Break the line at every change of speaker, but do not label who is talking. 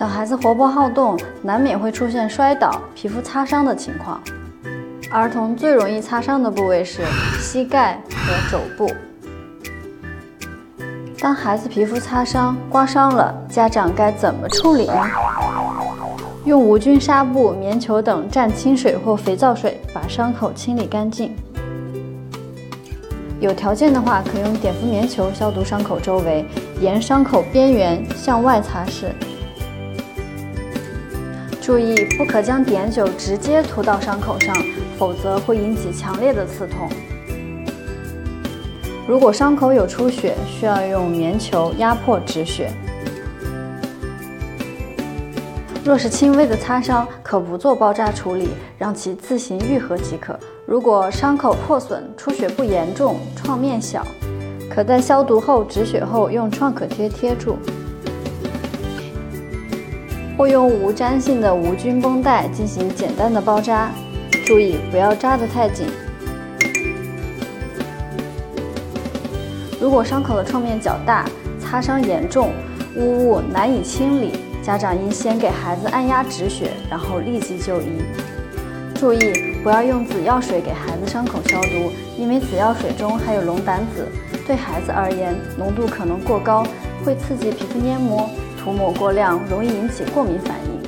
小孩子活泼好动，难免会出现摔倒、皮肤擦伤的情况。儿童最容易擦伤的部位是膝盖和肘部。当孩子皮肤擦伤、刮伤了，家长该怎么处理呢？用无菌纱布、棉球等蘸清水或肥皂水把伤口清理干净。有条件的话，可用碘伏棉球消毒伤口周围，沿伤口边缘向外擦拭。注意，不可将碘酒直接涂到伤口上，否则会引起强烈的刺痛。如果伤口有出血，需要用棉球压迫止血。若是轻微的擦伤，可不做包扎处理，让其自行愈合即可。如果伤口破损、出血不严重、创面小，可在消毒后止血后用创可贴贴住，或用无粘性的无菌绷带进行简单的包扎。注意不要扎得太紧。如果伤口的创面较大、擦伤严重、污物难以清理，家长应先给孩子按压止血，然后立即就医。注意不要用紫药水给孩子伤口消毒，因为紫药水中含有龙胆紫，对孩子而言浓度可能过高，会刺激皮肤黏膜，涂抹过量容易引起过敏反应。